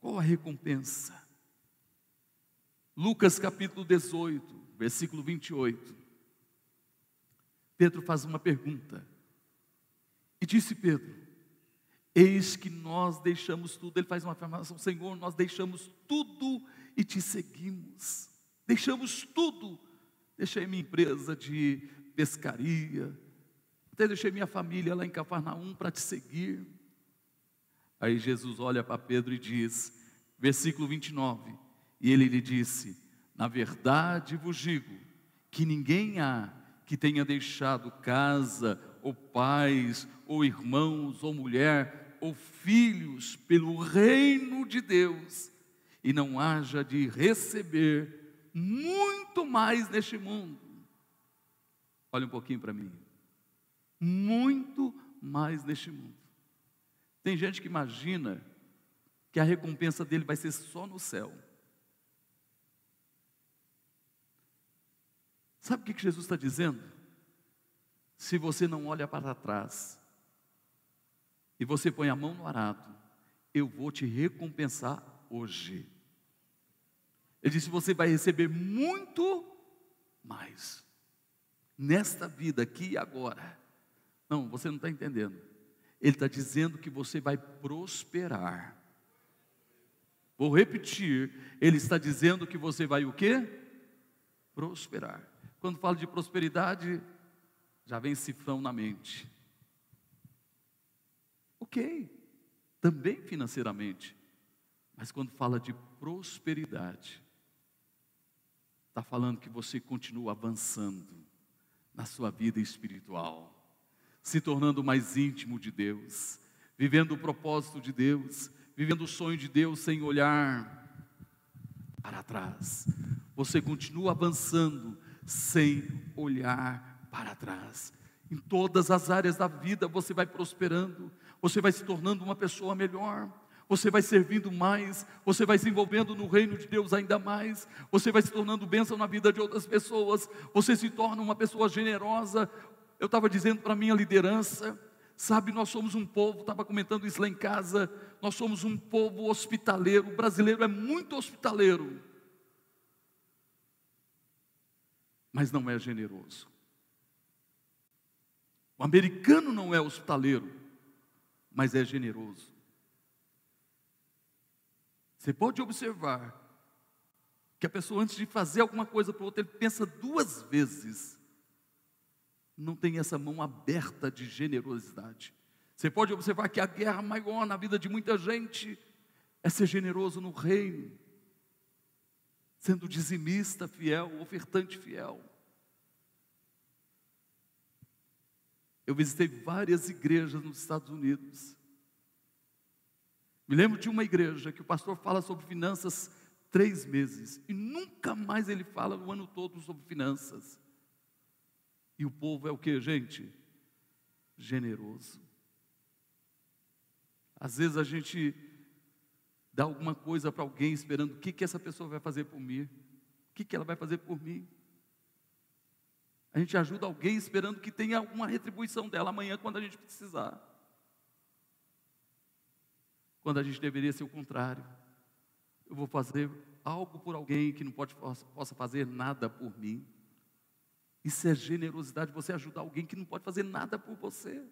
Qual a recompensa? Lucas capítulo 18, versículo 28. Pedro faz uma pergunta. E disse Pedro: Eis que nós deixamos tudo. Ele faz uma afirmação: Senhor, nós deixamos tudo e te seguimos. Deixamos tudo. Deixei minha empresa de pescaria, até deixei minha família lá em Cafarnaum para te seguir. Aí Jesus olha para Pedro e diz, versículo 29, e ele lhe disse: Na verdade vos digo que ninguém há que tenha deixado casa, ou pais, ou irmãos, ou mulher, ou filhos pelo reino de Deus e não haja de receber muito mais neste mundo. Olha um pouquinho para mim. Muito mais neste mundo. Tem gente que imagina que a recompensa dele vai ser só no céu. Sabe o que Jesus está dizendo? Se você não olha para trás e você põe a mão no arado, eu vou te recompensar hoje. Ele disse: você vai receber muito mais nesta vida aqui e agora. Não, você não está entendendo. Ele está dizendo que você vai prosperar. Vou repetir, ele está dizendo que você vai o quê? Prosperar. Quando falo de prosperidade, já vem cifrão na mente. Ok, também financeiramente. Mas quando fala de prosperidade, está falando que você continua avançando na sua vida espiritual, se tornando mais íntimo de Deus, vivendo o propósito de Deus, vivendo o sonho de Deus sem olhar para trás. Você continua avançando sem olhar para trás. Em todas as áreas da vida você vai prosperando, você vai se tornando uma pessoa melhor, você vai servindo mais, você vai se envolvendo no reino de Deus ainda mais, você vai se tornando bênção na vida de outras pessoas, você se torna uma pessoa generosa. Eu estava dizendo para a minha liderança, sabe, nós somos um povo, estava comentando isso lá em casa, nós somos um povo hospitaleiro, o brasileiro é muito hospitaleiro. mas não é generoso. O americano não é hospitaleiro, mas é generoso. Você pode observar que a pessoa, antes de fazer alguma coisa para o outro, ele pensa duas vezes. Não tem essa mão aberta de generosidade. Você pode observar que a guerra maior na vida de muita gente é ser generoso no reino sendo dizimista fiel, ofertante fiel. Eu visitei várias igrejas nos Estados Unidos. Me lembro de uma igreja que o pastor fala sobre finanças três meses e nunca mais ele fala o ano todo sobre finanças. E o povo é o que, gente? Generoso. Às vezes a gente dá alguma coisa para alguém esperando o que, que essa pessoa vai fazer por mim, o que, que ela vai fazer por mim. A gente ajuda alguém esperando que tenha alguma retribuição dela amanhã quando a gente precisar. Quando a gente deveria ser o contrário. Eu vou fazer algo por alguém que não pode, possa fazer nada por mim. Isso é generosidade, você ajudar alguém que não pode fazer nada por você.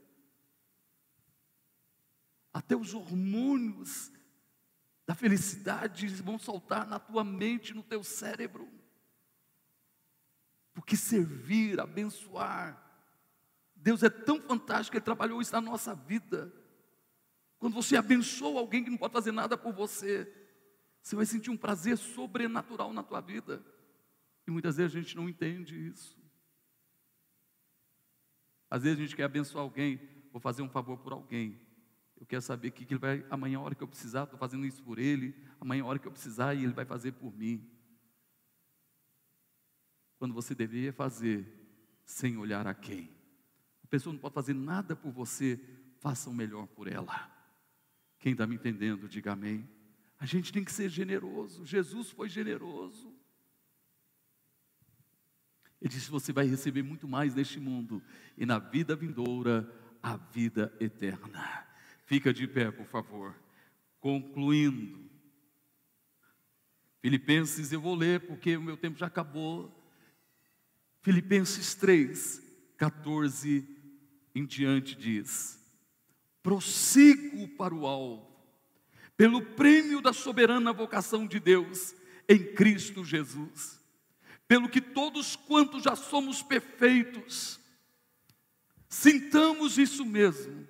Até os hormônios da felicidade vão soltar na tua mente, no teu cérebro. Porque servir, abençoar, Deus é tão fantástico, Ele trabalhou isso na nossa vida. Quando você abençoa alguém que não pode fazer nada por você, você vai sentir um prazer sobrenatural na tua vida. E muitas vezes a gente não entende isso. Às vezes a gente quer abençoar alguém, vou fazer um favor por alguém. Eu quero saber que, que ele vai, amanhã, a hora que eu precisar, estou fazendo isso por ele. Amanhã, a hora que eu precisar, e ele vai fazer por mim. Quando você deveria fazer sem olhar a quem. A pessoa não pode fazer nada por você, faça o melhor por ela. Quem está me entendendo, diga amém. A gente tem que ser generoso. Jesus foi generoso. Ele disse: Você vai receber muito mais neste mundo, e na vida vindoura, a vida eterna. Fica de pé, por favor. Concluindo. Filipenses eu vou ler porque o meu tempo já acabou. Filipenses 3, 14 em diante diz: Prossigo para o alvo, pelo prêmio da soberana vocação de Deus em Cristo Jesus. Pelo que todos quantos já somos perfeitos, sintamos isso mesmo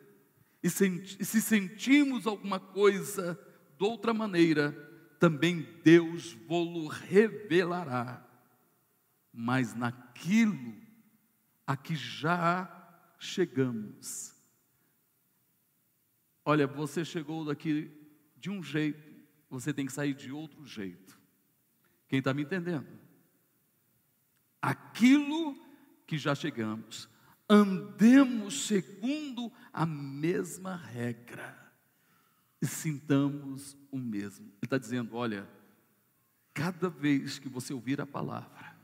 e, se sentimos alguma coisa de outra maneira, também Deus vô-lo revelará. Mas naquilo a que já chegamos, Olha, você chegou daqui de um jeito, você tem que sair de outro jeito. Quem está me entendendo? Aquilo que já chegamos, andemos segundo a mesma regra e sintamos o mesmo. Ele está dizendo: olha, cada vez que você ouvir a palavra,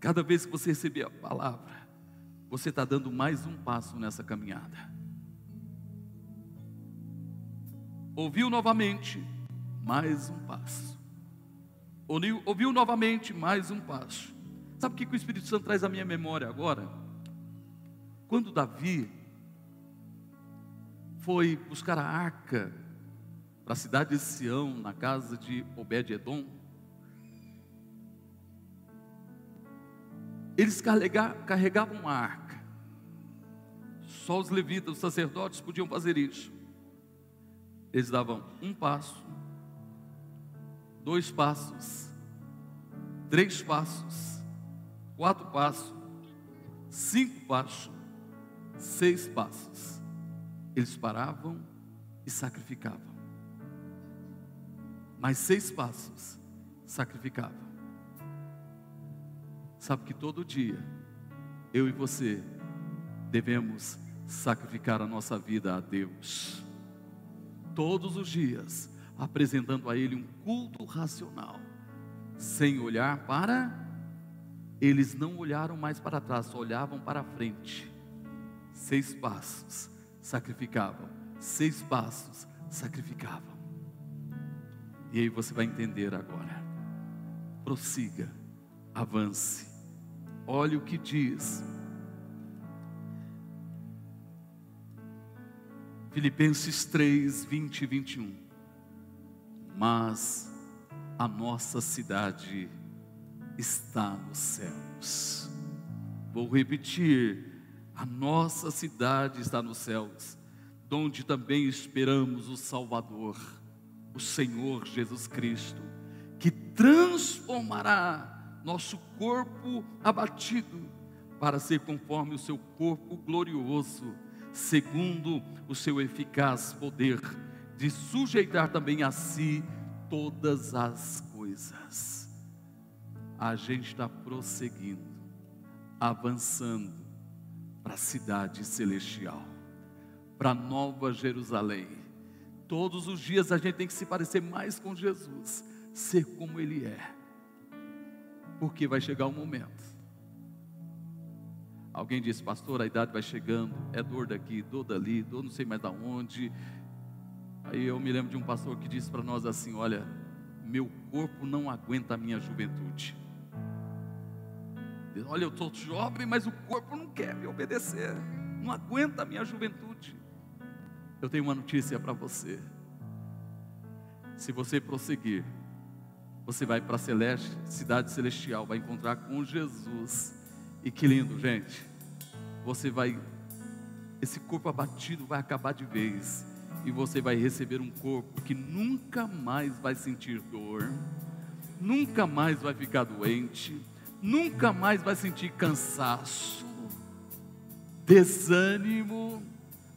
cada vez que você receber a palavra, você está dando mais um passo nessa caminhada. Ouviu novamente, mais um passo. Ouviu, novamente, mais um passo. Sabe o que, que o Espírito Santo traz à minha memória agora? Quando Davi foi buscar a arca para a cidade de Sião, na casa de Obed-Edom, eles carregavam a arca. Só os levitas, os sacerdotes podiam fazer isso. Eles davam um passo, dois passos, três passos, quatro passos, cinco passos, seis passos. Eles paravam e sacrificavam. Mais seis passos, sacrificavam. Sabe que todo dia, eu e você, devemos sacrificar a nossa vida a Deus. Todos os dias, apresentando a Ele um culto racional, sem olhar para. Eles não olharam mais para trás, só olhavam para frente seis passos, sacrificavam. Seis passos, sacrificavam. E aí você vai entender agora. Prossiga, avance. Olhe o que diz. Filipenses 3, 20 e 21. Mas a nossa cidade está nos céus. Vou repetir a nossa cidade está nos céus, donde também esperamos o Salvador, o Senhor Jesus Cristo, que transformará nosso corpo abatido para ser conforme o seu corpo glorioso, segundo o seu eficaz poder de sujeitar também a si todas as coisas. A gente está prosseguindo, avançando, para a cidade celestial, para Nova Jerusalém. Todos os dias a gente tem que se parecer mais com Jesus, ser como Ele é, porque vai chegar um momento. Alguém disse, pastor, a idade vai chegando, é dor daqui, dor dali, dor não sei mais da onde. Aí eu me lembro de um pastor que disse para nós assim: Olha, meu corpo não aguenta a minha juventude. Olha, eu estou jovem, mas o corpo não quer me obedecer, não aguenta a minha juventude. Eu tenho uma notícia para você. Se você prosseguir, você vai para a celeste, cidade celestial, vai encontrar com Jesus. E que lindo, gente. Você vai, esse corpo abatido vai acabar de vez. E você vai receber um corpo que nunca mais vai sentir dor, nunca mais vai ficar doente nunca mais vai sentir cansaço, desânimo,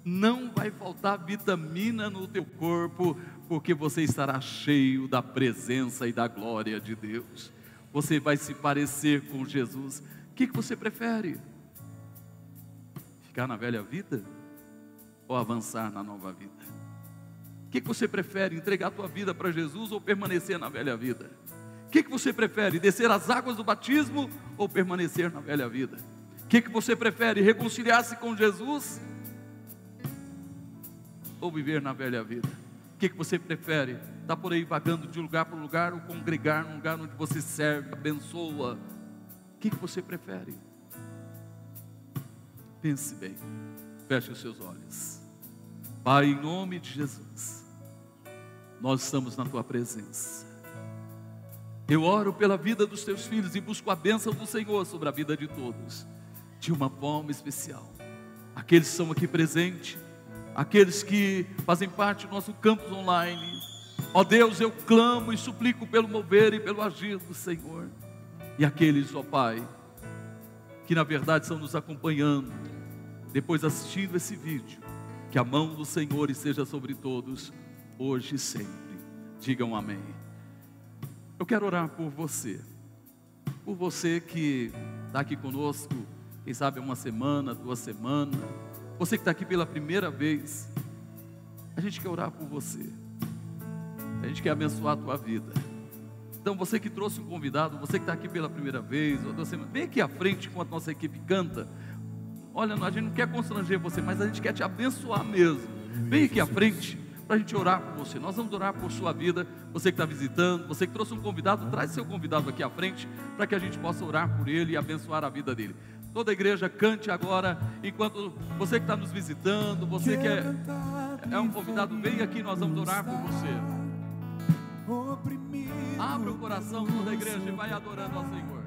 não vai faltar vitamina no teu corpo, porque você estará cheio da presença e da glória de Deus. Você vai se parecer com Jesus. O que, você prefere? Ficar na velha vida ou avançar na nova vida? O que, que você prefere? Entregar a tua vida para Jesus ou permanecer na velha vida? O que, que você prefere? Descer as águas do batismo ou permanecer na velha vida? O que, que você prefere? Reconciliar-se com Jesus ou viver na velha vida? O que, que você prefere? Estar tá por aí vagando de lugar para lugar ou congregar num lugar onde você serve, abençoa? O que, que você prefere? Pense bem, feche os seus olhos. Pai, em nome de Jesus, nós estamos na tua presença. Eu oro pela vida dos teus filhos e busco a bênção do Senhor sobre a vida de todos, de uma forma especial. Aqueles que estão aqui presentes, aqueles que fazem parte do nosso campus online. Ó Deus, eu clamo e suplico pelo mover e pelo agir do Senhor. E aqueles, ó Pai, que na verdade estão nos acompanhando, depois assistindo esse vídeo, Que a mão do Senhor esteja sobre todos, hoje e sempre. Digam amém. Eu quero orar por você, por você que está aqui conosco, quem sabe uma semana, duas semanas, você que está aqui pela primeira vez, a gente quer orar por você, a gente quer abençoar a tua vida. Então, você que trouxe um convidado, você que está aqui pela primeira vez, ou duas semanas, vem aqui à frente enquanto nossa equipe canta. Olha, a gente não quer constranger você, mas a gente quer te abençoar mesmo. Vem aqui à frente para a gente orar por você. Nós vamos orar por sua vida. Você que está visitando, você que trouxe um convidado, traz seu convidado aqui à frente para que a gente possa orar por ele e abençoar a vida dele. Toda a igreja cante agora, enquanto você que está nos visitando, você que é, é um convidado, vem aqui, nós vamos orar por você. Abra o coração toda a igreja e vai adorando ao Senhor.